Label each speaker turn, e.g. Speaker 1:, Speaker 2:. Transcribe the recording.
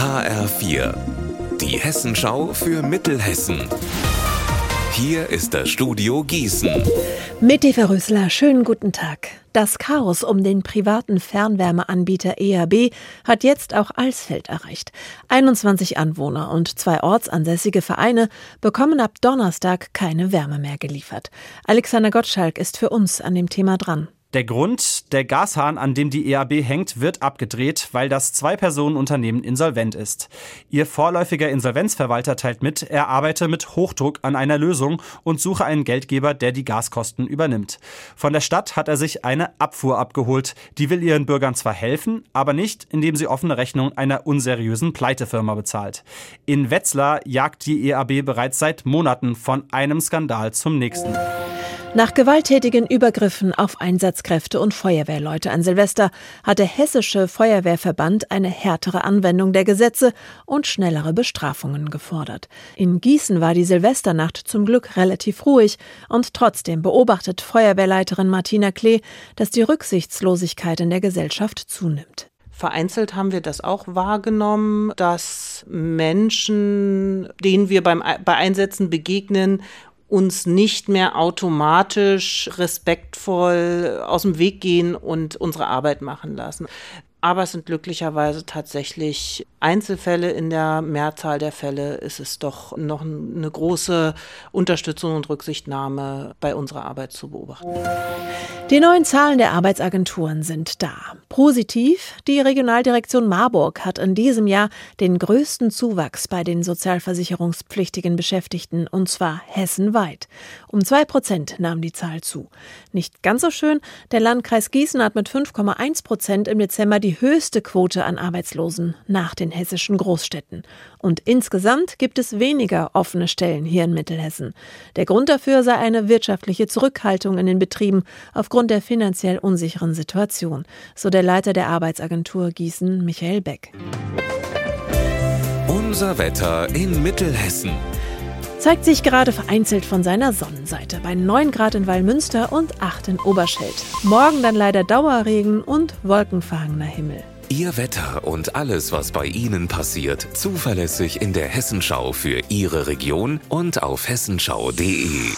Speaker 1: HR4, die Hessenschau für Mittelhessen. Hier ist das Studio Gießen.
Speaker 2: Mit Eva Rösler, schönen guten Tag. Das Chaos um den privaten Fernwärmeanbieter EAB hat jetzt auch Alsfeld erreicht. 21 Anwohner und zwei ortsansässige Vereine bekommen ab Donnerstag keine Wärme mehr geliefert. Alexander Gottschalk ist für uns an dem Thema dran.
Speaker 3: Der Grund, der Gashahn, an dem die EAB hängt, wird abgedreht, weil das Zwei-Personen-Unternehmen insolvent ist. Ihr vorläufiger Insolvenzverwalter teilt mit, er arbeite mit Hochdruck an einer Lösung und suche einen Geldgeber, der die Gaskosten übernimmt. Von der Stadt hat er sich eine Abfuhr abgeholt. Die will ihren Bürgern zwar helfen, aber nicht, indem sie offene Rechnung einer unseriösen Pleitefirma bezahlt. In Wetzlar jagt die EAB bereits seit Monaten von einem Skandal zum nächsten.
Speaker 2: Nach gewalttätigen Übergriffen auf Einsatzkräfte und Feuerwehrleute an Silvester hat der Hessische Feuerwehrverband eine härtere Anwendung der Gesetze und schnellere Bestrafungen gefordert. In Gießen war die Silvesternacht zum Glück relativ ruhig und trotzdem beobachtet Feuerwehrleiterin Martina Klee, dass die Rücksichtslosigkeit in der Gesellschaft zunimmt.
Speaker 4: Vereinzelt haben wir das auch wahrgenommen, dass Menschen, denen wir beim, bei Einsätzen begegnen, uns nicht mehr automatisch respektvoll aus dem Weg gehen und unsere Arbeit machen lassen. Aber es sind glücklicherweise tatsächlich Einzelfälle. In der Mehrzahl der Fälle ist es doch noch eine große Unterstützung und Rücksichtnahme bei unserer Arbeit zu beobachten.
Speaker 2: Die neuen Zahlen der Arbeitsagenturen sind da. Positiv, die Regionaldirektion Marburg hat in diesem Jahr den größten Zuwachs bei den sozialversicherungspflichtigen Beschäftigten, und zwar hessenweit. Um zwei Prozent nahm die Zahl zu. Nicht ganz so schön, der Landkreis Gießen hat mit 5,1 Prozent im Dezember die die höchste Quote an Arbeitslosen nach den hessischen Großstädten. Und insgesamt gibt es weniger offene Stellen hier in Mittelhessen. Der Grund dafür sei eine wirtschaftliche Zurückhaltung in den Betrieben aufgrund der finanziell unsicheren Situation, so der Leiter der Arbeitsagentur Gießen, Michael Beck.
Speaker 1: Unser Wetter in Mittelhessen
Speaker 2: zeigt sich gerade vereinzelt von seiner Sonnenseite bei 9 Grad in Wallmünster und 8 in Oberschild. Morgen dann leider Dauerregen und wolkenverhangener Himmel.
Speaker 1: Ihr Wetter und alles, was bei Ihnen passiert, zuverlässig in der Hessenschau für Ihre Region und auf hessenschau.de.